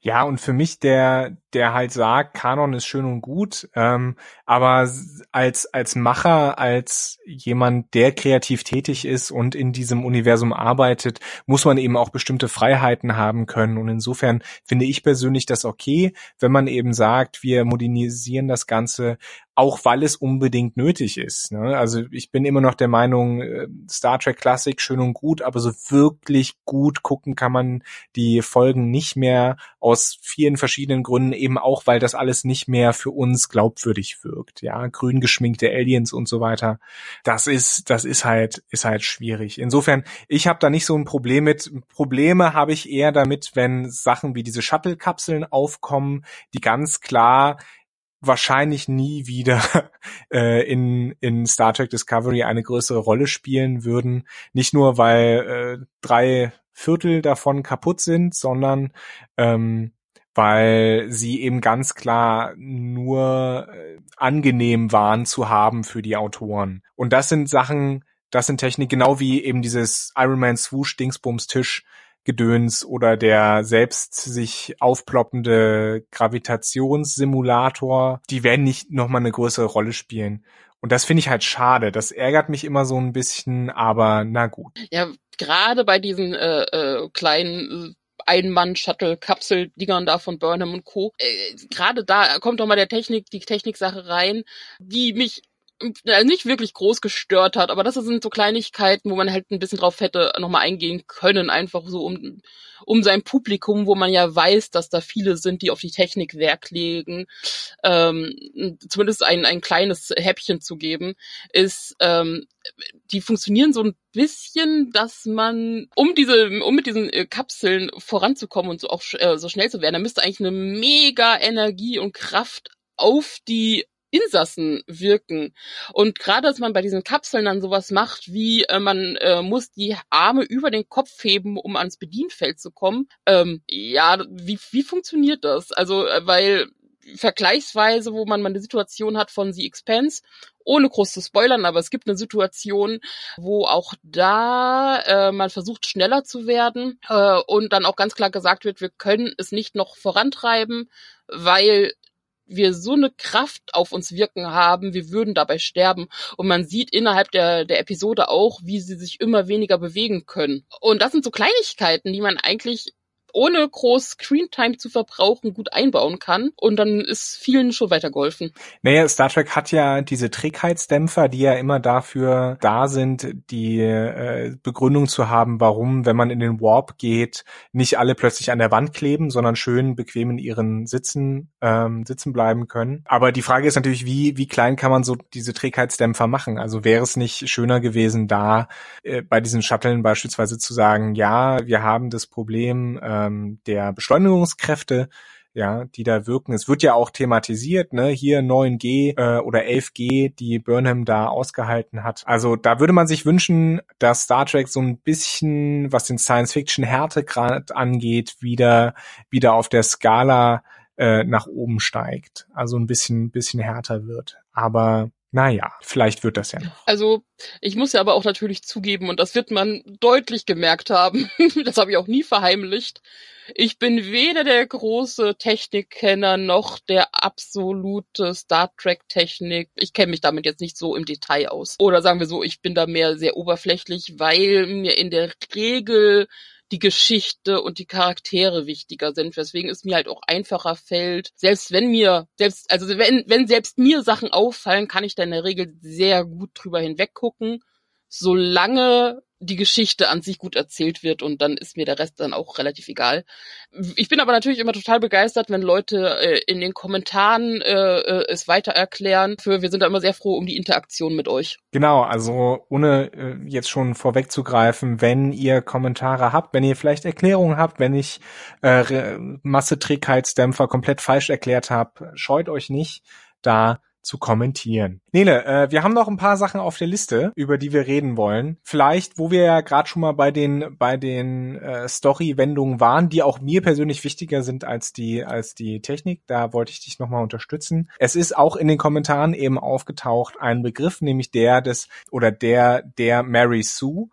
Ja, und für mich, der, der halt sagt, Kanon ist schön und gut, ähm, aber als, als Macher, als jemand, der kreativ tätig ist und in diesem Universum arbeitet, muss man eben auch bestimmte Freiheiten haben können. Und insofern finde ich persönlich das okay, wenn man eben sagt, wir modernisieren das Ganze auch weil es unbedingt nötig ist. Ne? Also ich bin immer noch der Meinung, äh, Star Trek Classic schön und gut, aber so wirklich gut gucken kann man die Folgen nicht mehr aus vielen verschiedenen Gründen, eben auch, weil das alles nicht mehr für uns glaubwürdig wirkt. Ja, grün geschminkte Aliens und so weiter. Das ist, das ist halt, ist halt schwierig. Insofern, ich habe da nicht so ein Problem mit. Probleme habe ich eher damit, wenn Sachen wie diese Shuttle-Kapseln aufkommen, die ganz klar wahrscheinlich nie wieder äh, in, in Star Trek Discovery eine größere Rolle spielen würden. Nicht nur, weil äh, drei Viertel davon kaputt sind, sondern ähm, weil sie eben ganz klar nur äh, angenehm waren zu haben für die Autoren. Und das sind Sachen, das sind Technik, genau wie eben dieses Iron Man Swoosh Dingsbums Tisch, Gedöns oder der selbst sich aufploppende Gravitationssimulator, die werden nicht nochmal eine größere Rolle spielen. Und das finde ich halt schade. Das ärgert mich immer so ein bisschen, aber na gut. Ja, gerade bei diesen äh, äh, kleinen äh, Ein-Mann-Shuttle-Kapsel-Dingern da von Burnham und Co. Äh, gerade da kommt doch mal der Technik, die Techniksache rein, die mich nicht wirklich groß gestört hat, aber das sind so Kleinigkeiten, wo man halt ein bisschen drauf hätte nochmal eingehen können, einfach so um, um sein Publikum, wo man ja weiß, dass da viele sind, die auf die Technik Werk legen, ähm, zumindest ein, ein kleines Häppchen zu geben, ist, ähm, die funktionieren so ein bisschen, dass man, um diese, um mit diesen äh, Kapseln voranzukommen und so auch äh, so schnell zu werden, da müsste eigentlich eine mega Energie und Kraft auf die Insassen wirken. Und gerade, dass man bei diesen Kapseln dann sowas macht, wie äh, man äh, muss die Arme über den Kopf heben, um ans Bedienfeld zu kommen. Ähm, ja, wie, wie funktioniert das? Also, äh, weil vergleichsweise, wo man mal eine Situation hat von The Expanse, ohne groß zu spoilern, aber es gibt eine Situation, wo auch da äh, man versucht, schneller zu werden äh, und dann auch ganz klar gesagt wird, wir können es nicht noch vorantreiben, weil wir so eine Kraft auf uns wirken haben, wir würden dabei sterben. Und man sieht innerhalb der, der Episode auch, wie sie sich immer weniger bewegen können. Und das sind so Kleinigkeiten, die man eigentlich ohne groß Screentime zu verbrauchen gut einbauen kann. Und dann ist vielen schon weitergeholfen. Naja, Star Trek hat ja diese Trägheitsdämpfer, die ja immer dafür da sind, die äh, Begründung zu haben, warum, wenn man in den Warp geht, nicht alle plötzlich an der Wand kleben, sondern schön bequem in ihren Sitzen ähm, sitzen bleiben können. Aber die Frage ist natürlich, wie, wie klein kann man so diese Trägheitsdämpfer machen? Also wäre es nicht schöner gewesen, da äh, bei diesen Shuttlen beispielsweise zu sagen, ja, wir haben das Problem, äh, ähm, der Beschleunigungskräfte, ja, die da wirken. Es wird ja auch thematisiert, ne, hier 9G äh, oder 11G, die Burnham da ausgehalten hat. Also da würde man sich wünschen, dass Star Trek so ein bisschen, was den Science-Fiction-Härtegrad angeht, wieder wieder auf der Skala äh, nach oben steigt. Also ein bisschen bisschen härter wird. Aber naja, vielleicht wird das ja noch. Also ich muss ja aber auch natürlich zugeben, und das wird man deutlich gemerkt haben, das habe ich auch nie verheimlicht, ich bin weder der große Technikkenner noch der absolute Star Trek Technik. Ich kenne mich damit jetzt nicht so im Detail aus. Oder sagen wir so, ich bin da mehr sehr oberflächlich, weil mir in der Regel die Geschichte und die Charaktere wichtiger sind, weswegen es mir halt auch einfacher fällt. Selbst wenn mir, selbst, also wenn, wenn selbst mir Sachen auffallen, kann ich da in der Regel sehr gut drüber hinweggucken, solange die Geschichte an sich gut erzählt wird und dann ist mir der Rest dann auch relativ egal. Ich bin aber natürlich immer total begeistert, wenn Leute äh, in den Kommentaren äh, äh, es weiter erklären. Für wir sind da immer sehr froh um die Interaktion mit euch. Genau, also ohne äh, jetzt schon vorwegzugreifen, wenn ihr Kommentare habt, wenn ihr vielleicht Erklärungen habt, wenn ich äh, Masseträgheitsdämpfer komplett falsch erklärt habe, scheut euch nicht, da zu kommentieren. Nele, äh, wir haben noch ein paar Sachen auf der Liste, über die wir reden wollen. Vielleicht, wo wir ja gerade schon mal bei den bei den äh, Story-Wendungen waren, die auch mir persönlich wichtiger sind als die als die Technik. Da wollte ich dich nochmal unterstützen. Es ist auch in den Kommentaren eben aufgetaucht ein Begriff, nämlich der des oder der der Mary Sue.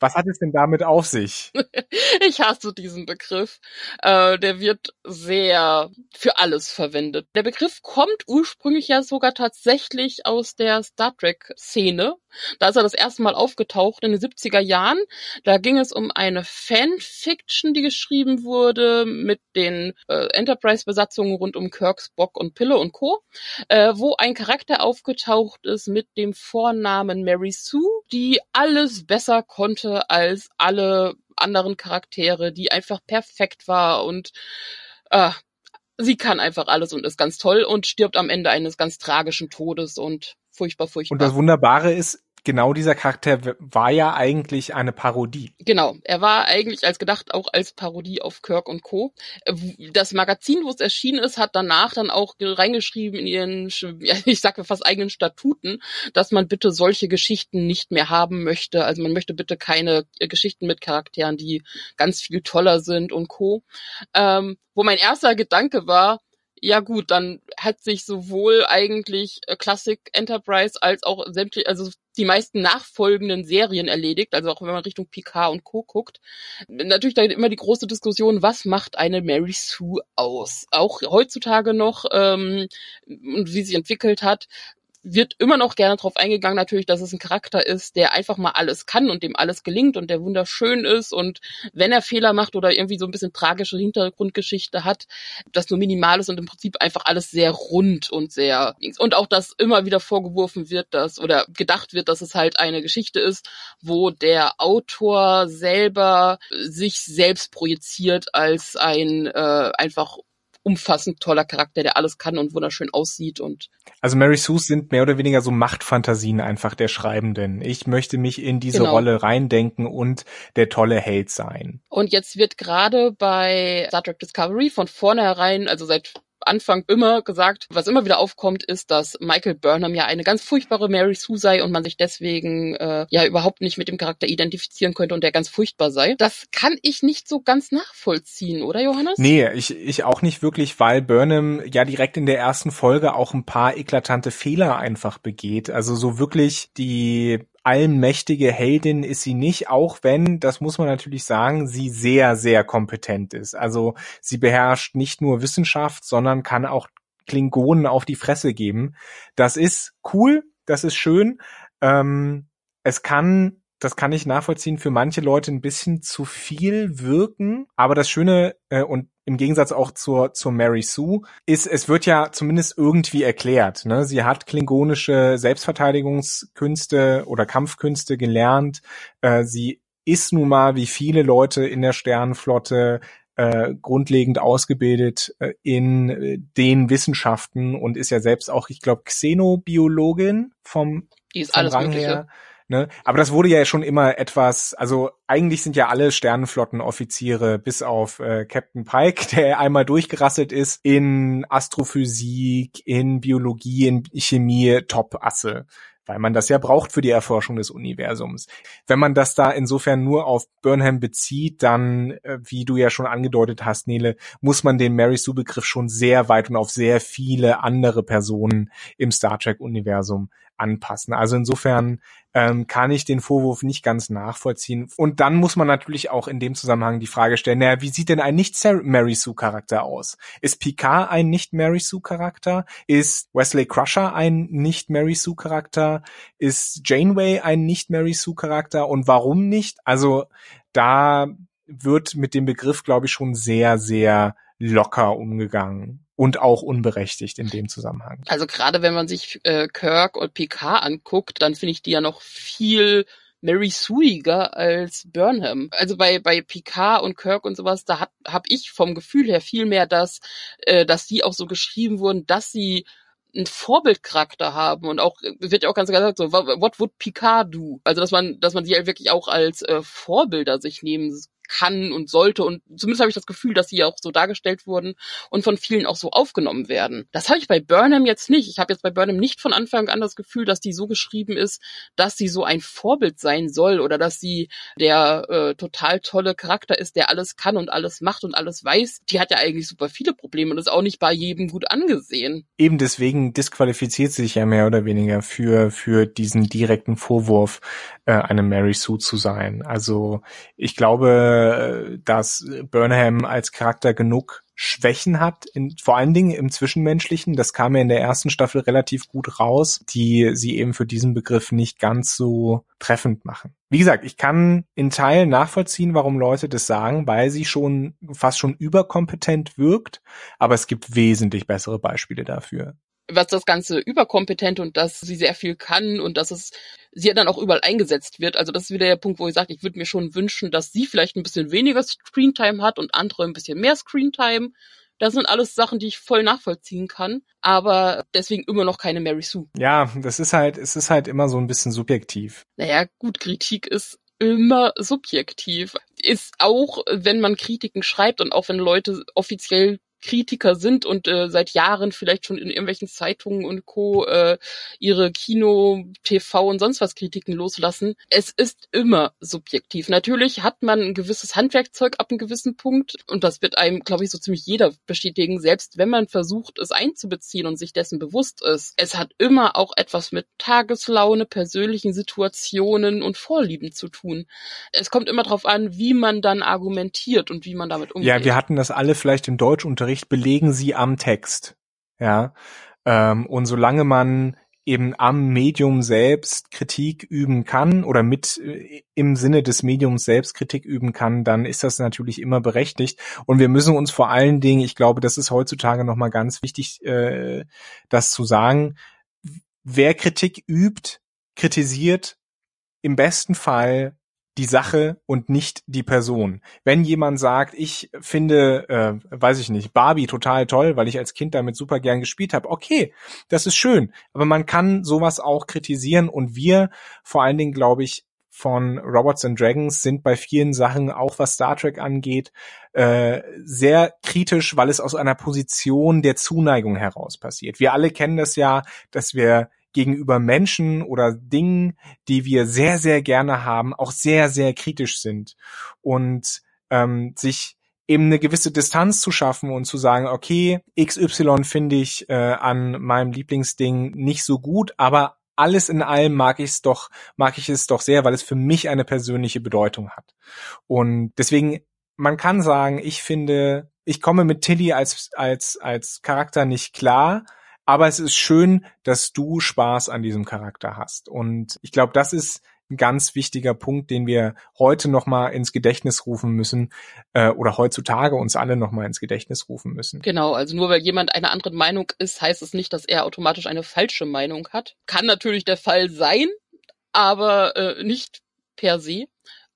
Was hat es denn damit auf sich? ich hasse diesen Begriff. Äh, der wird sehr für alles verwendet. Der Begriff kommt ursprünglich ja sogar tatsächlich aus der Star Trek-Szene. Da ist er das erste Mal aufgetaucht in den 70er Jahren. Da ging es um eine Fanfiction, die geschrieben wurde mit den äh, Enterprise-Besatzungen rund um Kirk, Spock und Pille und Co., äh, wo ein Charakter aufgetaucht ist mit dem Vornamen Mary Sue, die alles besser konnte als alle anderen Charaktere, die einfach perfekt war und äh, sie kann einfach alles und ist ganz toll und stirbt am Ende eines ganz tragischen Todes und furchtbar, furchtbar. Und das Wunderbare ist, genau dieser Charakter war ja eigentlich eine Parodie. Genau, er war eigentlich als gedacht auch als Parodie auf Kirk und Co. Das Magazin, wo es erschienen ist, hat danach dann auch reingeschrieben in ihren, ich sage fast eigenen Statuten, dass man bitte solche Geschichten nicht mehr haben möchte. Also man möchte bitte keine Geschichten mit Charakteren, die ganz viel toller sind und Co. Ähm, wo mein erster Gedanke war, ja gut, dann hat sich sowohl eigentlich äh, Classic Enterprise als auch sämtliche, also die meisten nachfolgenden Serien erledigt, also auch wenn man Richtung Picard und Co. guckt. Natürlich da immer die große Diskussion, was macht eine Mary Sue aus? Auch heutzutage noch ähm, und wie sie entwickelt hat, wird immer noch gerne darauf eingegangen, natürlich, dass es ein Charakter ist, der einfach mal alles kann und dem alles gelingt und der wunderschön ist und wenn er Fehler macht oder irgendwie so ein bisschen tragische Hintergrundgeschichte hat, das nur minimal ist und im Prinzip einfach alles sehr rund und sehr und auch, dass immer wieder vorgeworfen wird, dass oder gedacht wird, dass es halt eine Geschichte ist, wo der Autor selber sich selbst projiziert als ein äh, einfach umfassend toller Charakter, der alles kann und wunderschön aussieht und also Mary Sue sind mehr oder weniger so Machtfantasien einfach der Schreibenden. Ich möchte mich in diese genau. Rolle reindenken und der tolle Held sein. Und jetzt wird gerade bei Star Trek Discovery von vornherein, also seit Anfang immer gesagt, was immer wieder aufkommt, ist, dass Michael Burnham ja eine ganz furchtbare Mary Sue sei und man sich deswegen äh, ja überhaupt nicht mit dem Charakter identifizieren könnte und der ganz furchtbar sei. Das kann ich nicht so ganz nachvollziehen, oder Johannes? Nee, ich, ich auch nicht wirklich, weil Burnham ja direkt in der ersten Folge auch ein paar eklatante Fehler einfach begeht. Also so wirklich die allmächtige Heldin ist sie nicht, auch wenn, das muss man natürlich sagen, sie sehr, sehr kompetent ist. Also sie beherrscht nicht nur Wissenschaft, sondern kann auch Klingonen auf die Fresse geben. Das ist cool, das ist schön. Ähm, es kann das kann ich nachvollziehen, für manche Leute ein bisschen zu viel wirken. Aber das Schöne äh, und im Gegensatz auch zur, zur Mary Sue, ist, es wird ja zumindest irgendwie erklärt. Ne? Sie hat klingonische Selbstverteidigungskünste oder Kampfkünste gelernt. Äh, sie ist nun mal wie viele Leute in der Sternenflotte äh, grundlegend ausgebildet äh, in äh, den Wissenschaften und ist ja selbst auch, ich glaube, Xenobiologin vom, Die ist alles Rang Mögliche. her. Ne? Aber das wurde ja schon immer etwas, also eigentlich sind ja alle Sternenflottenoffiziere bis auf äh, Captain Pike, der einmal durchgerasselt ist, in Astrophysik, in Biologie, in Chemie Top-Asse weil man das ja braucht für die Erforschung des Universums. Wenn man das da insofern nur auf Burnham bezieht, dann, äh, wie du ja schon angedeutet hast, Nele, muss man den Mary Sue Begriff schon sehr weit und auf sehr viele andere Personen im Star Trek Universum anpassen. Also insofern ähm, kann ich den Vorwurf nicht ganz nachvollziehen. Und dann muss man natürlich auch in dem Zusammenhang die Frage stellen, naja, wie sieht denn ein nicht-Mary Sue-Charakter aus? Ist Picard ein nicht-Mary Sue-Charakter? Ist Wesley Crusher ein nicht-Mary Sue-Charakter? Ist Janeway ein nicht-Mary Sue-Charakter? Und warum nicht? Also da wird mit dem Begriff, glaube ich, schon sehr, sehr locker umgegangen und auch unberechtigt in dem Zusammenhang. Also gerade wenn man sich äh, Kirk und Picard anguckt, dann finde ich die ja noch viel Mary Suiger als Burnham. Also bei bei Picard und Kirk und sowas, da habe hab ich vom Gefühl her viel mehr, dass äh, dass die auch so geschrieben wurden, dass sie einen Vorbildcharakter haben und auch wird ja auch ganz gesagt so what would Picard do also dass man dass man sie halt wirklich auch als äh, Vorbilder sich nehmen kann und sollte und zumindest habe ich das Gefühl, dass sie auch so dargestellt wurden und von vielen auch so aufgenommen werden. Das habe ich bei Burnham jetzt nicht. Ich habe jetzt bei Burnham nicht von Anfang an das Gefühl, dass die so geschrieben ist, dass sie so ein Vorbild sein soll oder dass sie der äh, total tolle Charakter ist, der alles kann und alles macht und alles weiß. Die hat ja eigentlich super viele Probleme und ist auch nicht bei jedem gut angesehen. Eben deswegen disqualifiziert sie sich ja mehr oder weniger für für diesen direkten Vorwurf, äh, eine Mary Sue zu sein. Also ich glaube äh, dass Burnham als Charakter genug Schwächen hat, in, vor allen Dingen im Zwischenmenschlichen. Das kam ja in der ersten Staffel relativ gut raus, die sie eben für diesen Begriff nicht ganz so treffend machen. Wie gesagt, ich kann in Teilen nachvollziehen, warum Leute das sagen, weil sie schon fast schon überkompetent wirkt, aber es gibt wesentlich bessere Beispiele dafür was das Ganze überkompetent und dass sie sehr viel kann und dass es sie dann auch überall eingesetzt wird. Also das ist wieder der Punkt, wo ich sage, ich würde mir schon wünschen, dass sie vielleicht ein bisschen weniger Screentime hat und andere ein bisschen mehr Screentime. Das sind alles Sachen, die ich voll nachvollziehen kann, aber deswegen immer noch keine Mary Sue. Ja, das ist halt, es ist halt immer so ein bisschen subjektiv. Naja, gut, Kritik ist immer subjektiv. Ist auch, wenn man Kritiken schreibt und auch wenn Leute offiziell Kritiker sind und äh, seit Jahren vielleicht schon in irgendwelchen Zeitungen und Co. Äh, ihre Kino, TV und sonst was Kritiken loslassen. Es ist immer subjektiv. Natürlich hat man ein gewisses Handwerkzeug ab einem gewissen Punkt und das wird einem, glaube ich, so ziemlich jeder bestätigen, selbst wenn man versucht, es einzubeziehen und sich dessen bewusst ist. Es hat immer auch etwas mit Tageslaune, persönlichen Situationen und Vorlieben zu tun. Es kommt immer darauf an, wie man dann argumentiert und wie man damit umgeht. Ja, wir hatten das alle vielleicht im Deutschunterricht Unterricht belegen sie am Text. Ja. Ähm, und solange man eben am Medium selbst Kritik üben kann oder mit äh, im Sinne des Mediums selbst Kritik üben kann, dann ist das natürlich immer berechtigt. Und wir müssen uns vor allen Dingen, ich glaube, das ist heutzutage nochmal ganz wichtig, äh, das zu sagen, wer Kritik übt, kritisiert im besten Fall die Sache und nicht die Person. Wenn jemand sagt, ich finde, äh, weiß ich nicht, Barbie total toll, weil ich als Kind damit super gern gespielt habe, okay, das ist schön. Aber man kann sowas auch kritisieren und wir vor allen Dingen, glaube ich, von Robots and Dragons sind bei vielen Sachen, auch was Star Trek angeht, äh, sehr kritisch, weil es aus einer Position der Zuneigung heraus passiert. Wir alle kennen das ja, dass wir gegenüber Menschen oder Dingen, die wir sehr, sehr gerne haben, auch sehr, sehr kritisch sind und ähm, sich eben eine gewisse Distanz zu schaffen und zu sagen, okay, XY finde ich äh, an meinem Lieblingsding nicht so gut, aber alles in allem mag ich es doch, mag ich es doch sehr, weil es für mich eine persönliche Bedeutung hat. Und deswegen, man kann sagen, ich finde, ich komme mit Tilly als, als, als Charakter nicht klar, aber es ist schön, dass du Spaß an diesem Charakter hast. Und ich glaube, das ist ein ganz wichtiger Punkt, den wir heute nochmal ins Gedächtnis rufen müssen äh, oder heutzutage uns alle nochmal ins Gedächtnis rufen müssen. Genau, also nur weil jemand einer anderen Meinung ist, heißt es nicht, dass er automatisch eine falsche Meinung hat. Kann natürlich der Fall sein, aber äh, nicht per se.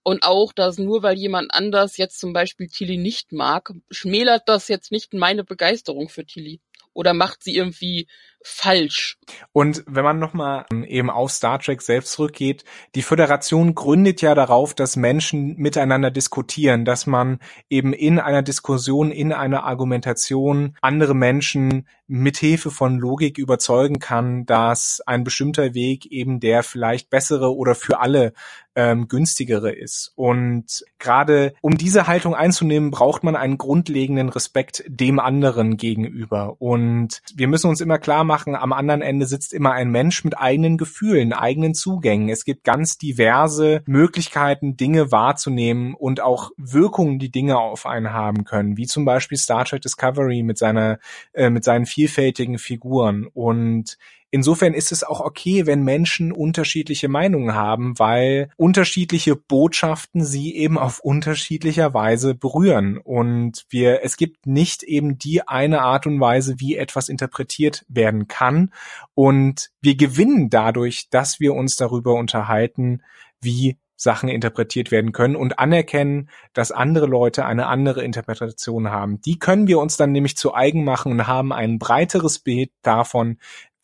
Und auch, dass nur weil jemand anders jetzt zum Beispiel Tilly nicht mag, schmälert das jetzt nicht meine Begeisterung für Tilly oder macht sie irgendwie falsch. Und wenn man nochmal ähm, eben auf Star Trek selbst zurückgeht, die Föderation gründet ja darauf, dass Menschen miteinander diskutieren, dass man eben in einer Diskussion, in einer Argumentation andere Menschen mithilfe von Logik überzeugen kann, dass ein bestimmter Weg eben der vielleicht bessere oder für alle ähm, günstigere ist. Und gerade um diese Haltung einzunehmen, braucht man einen grundlegenden Respekt dem anderen gegenüber. Und wir müssen uns immer klar machen, am anderen Ende sitzt immer ein Mensch mit eigenen Gefühlen, eigenen Zugängen. Es gibt ganz diverse Möglichkeiten, Dinge wahrzunehmen und auch Wirkungen, die Dinge auf einen haben können, wie zum Beispiel Star Trek Discovery mit seiner, äh, mit seinen vielfältigen Figuren. Und insofern ist es auch okay, wenn Menschen unterschiedliche Meinungen haben, weil unterschiedliche Botschaften sie eben auf unterschiedlicher Weise berühren. Und wir, es gibt nicht eben die eine Art und Weise, wie etwas interpretiert werden kann. Und wir gewinnen dadurch, dass wir uns darüber unterhalten, wie Sachen interpretiert werden können und anerkennen, dass andere Leute eine andere Interpretation haben. Die können wir uns dann nämlich zu eigen machen und haben ein breiteres Bild davon,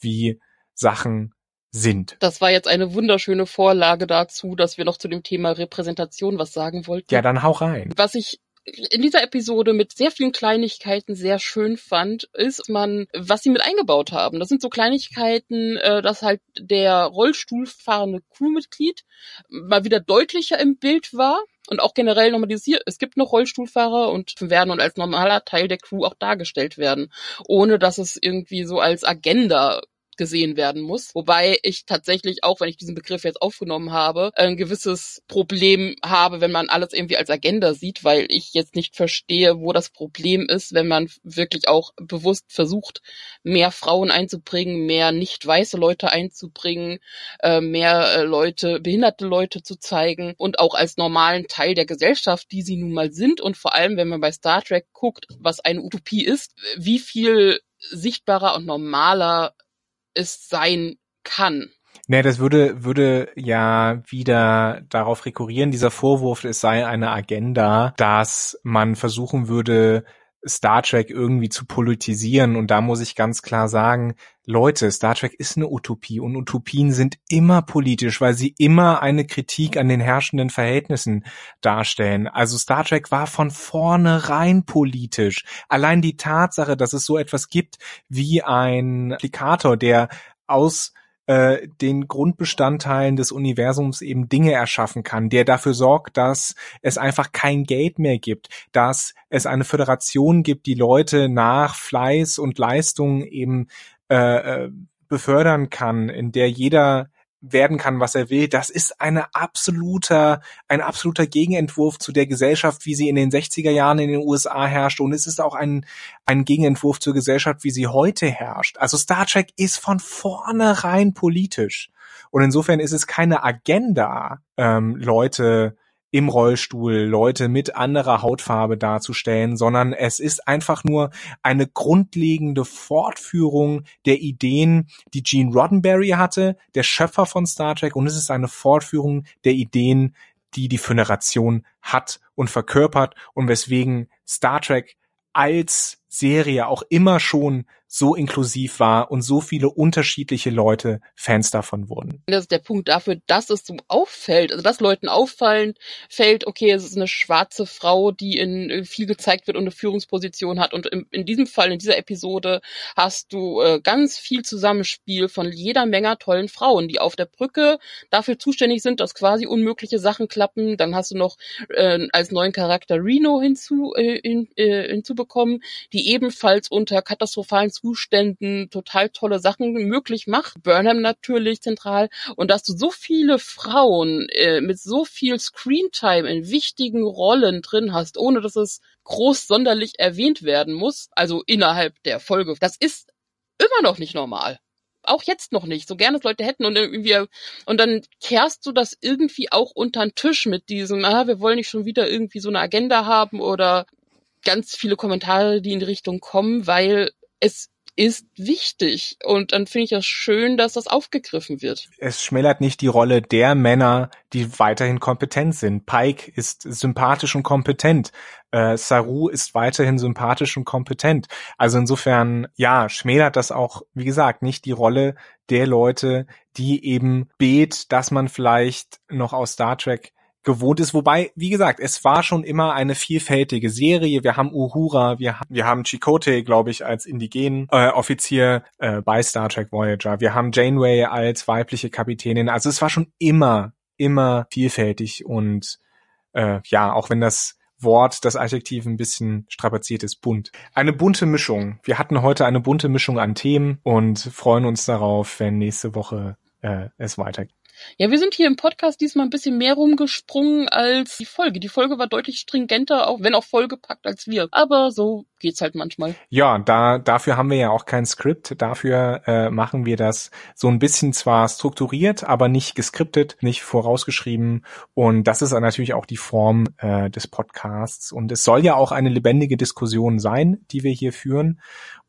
wie Sachen sind. Das war jetzt eine wunderschöne Vorlage dazu, dass wir noch zu dem Thema Repräsentation was sagen wollten. Ja, dann hau rein. Was ich in dieser Episode mit sehr vielen Kleinigkeiten sehr schön fand, ist man, was sie mit eingebaut haben. Das sind so Kleinigkeiten, äh, dass halt der Rollstuhlfahrende Crewmitglied mal wieder deutlicher im Bild war. Und auch generell nochmal dieses hier, es gibt noch Rollstuhlfahrer und werden und als normaler Teil der Crew auch dargestellt werden, ohne dass es irgendwie so als Agenda gesehen werden muss. Wobei ich tatsächlich auch, wenn ich diesen Begriff jetzt aufgenommen habe, ein gewisses Problem habe, wenn man alles irgendwie als Agenda sieht, weil ich jetzt nicht verstehe, wo das Problem ist, wenn man wirklich auch bewusst versucht, mehr Frauen einzubringen, mehr nicht weiße Leute einzubringen, äh, mehr äh, Leute, behinderte Leute zu zeigen und auch als normalen Teil der Gesellschaft, die sie nun mal sind und vor allem, wenn man bei Star Trek guckt, was eine Utopie ist, wie viel sichtbarer und normaler es sein kann. Nee, das würde, würde ja wieder darauf rekurrieren, dieser Vorwurf, es sei eine Agenda, dass man versuchen würde, Star Trek irgendwie zu politisieren. Und da muss ich ganz klar sagen, Leute, Star Trek ist eine Utopie und Utopien sind immer politisch, weil sie immer eine Kritik an den herrschenden Verhältnissen darstellen. Also Star Trek war von vornherein politisch. Allein die Tatsache, dass es so etwas gibt wie ein Applikator, der aus äh, den Grundbestandteilen des Universums eben Dinge erschaffen kann, der dafür sorgt, dass es einfach kein Geld mehr gibt, dass es eine Föderation gibt, die Leute nach Fleiß und Leistung eben äh, äh befördern kann, in der jeder werden kann, was er will, das ist eine absoluter, ein absoluter Gegenentwurf zu der Gesellschaft, wie sie in den 60er Jahren in den USA herrscht. Und es ist auch ein, ein Gegenentwurf zur Gesellschaft, wie sie heute herrscht. Also Star Trek ist von vornherein politisch. Und insofern ist es keine Agenda, ähm, Leute im Rollstuhl Leute mit anderer Hautfarbe darzustellen, sondern es ist einfach nur eine grundlegende Fortführung der Ideen, die Gene Roddenberry hatte, der Schöpfer von Star Trek, und es ist eine Fortführung der Ideen, die die Föderation hat und verkörpert und weswegen Star Trek als Serie auch immer schon so inklusiv war und so viele unterschiedliche Leute Fans davon wurden. Das ist der Punkt dafür, dass es so auffällt, also dass Leuten auffallen fällt, okay, es ist eine schwarze Frau, die in äh, viel gezeigt wird und eine Führungsposition hat und in, in diesem Fall, in dieser Episode hast du äh, ganz viel Zusammenspiel von jeder Menge tollen Frauen, die auf der Brücke dafür zuständig sind, dass quasi unmögliche Sachen klappen. Dann hast du noch äh, als neuen Charakter Reno hinzu, äh, hin, äh, hinzubekommen, die ebenfalls unter katastrophalen Zuständen total tolle Sachen möglich macht. Burnham natürlich zentral. Und dass du so viele Frauen äh, mit so viel Screentime in wichtigen Rollen drin hast, ohne dass es groß sonderlich erwähnt werden muss, also innerhalb der Folge, das ist immer noch nicht normal auch jetzt noch nicht, so gerne es Leute hätten und irgendwie und dann kehrst du das irgendwie auch unter den Tisch mit diesem, ah, wir wollen nicht schon wieder irgendwie so eine Agenda haben oder ganz viele Kommentare, die in die Richtung kommen, weil es ist wichtig. Und dann finde ich es schön, dass das aufgegriffen wird. Es schmälert nicht die Rolle der Männer, die weiterhin kompetent sind. Pike ist sympathisch und kompetent. Äh, Saru ist weiterhin sympathisch und kompetent. Also insofern, ja, schmälert das auch, wie gesagt, nicht die Rolle der Leute, die eben bet, dass man vielleicht noch aus Star Trek gewohnt ist. Wobei, wie gesagt, es war schon immer eine vielfältige Serie. Wir haben Uhura, wir, wir haben Chakotay, glaube ich, als indigenen äh, Offizier äh, bei Star Trek Voyager. Wir haben Janeway als weibliche Kapitänin. Also es war schon immer, immer vielfältig und äh, ja, auch wenn das Wort, das Adjektiv ein bisschen strapaziert ist, bunt. Eine bunte Mischung. Wir hatten heute eine bunte Mischung an Themen und freuen uns darauf, wenn nächste Woche äh, es weitergeht. Ja, wir sind hier im Podcast diesmal ein bisschen mehr rumgesprungen als die Folge. Die Folge war deutlich stringenter, auch wenn auch vollgepackt als wir. Aber so geht's halt manchmal. Ja, da dafür haben wir ja auch kein Skript. Dafür äh, machen wir das so ein bisschen zwar strukturiert, aber nicht geskriptet, nicht vorausgeschrieben. Und das ist natürlich auch die Form äh, des Podcasts. Und es soll ja auch eine lebendige Diskussion sein, die wir hier führen.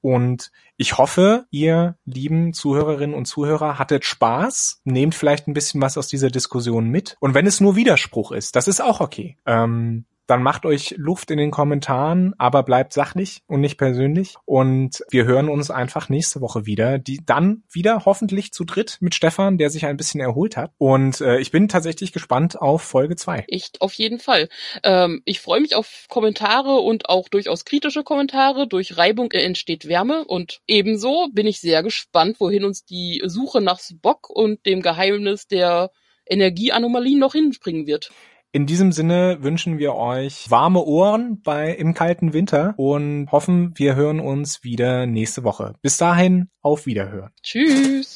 Und ich hoffe, ihr lieben Zuhörerinnen und Zuhörer hattet Spaß, nehmt vielleicht ein bisschen was aus dieser Diskussion mit. Und wenn es nur Widerspruch ist, das ist auch okay. Ähm, dann macht euch Luft in den Kommentaren, aber bleibt sachlich und nicht persönlich. Und wir hören uns einfach nächste Woche wieder. Die dann wieder hoffentlich zu dritt mit Stefan, der sich ein bisschen erholt hat. Und äh, ich bin tatsächlich gespannt auf Folge zwei. Ich auf jeden Fall. Ähm, ich freue mich auf Kommentare und auch durchaus kritische Kommentare. Durch Reibung entsteht Wärme und ebenso bin ich sehr gespannt, wohin uns die Suche nach Spock und dem Geheimnis der Energieanomalien noch hinbringen wird. In diesem Sinne wünschen wir euch warme Ohren bei im kalten Winter und hoffen, wir hören uns wieder nächste Woche. Bis dahin, auf Wiederhören. Tschüss.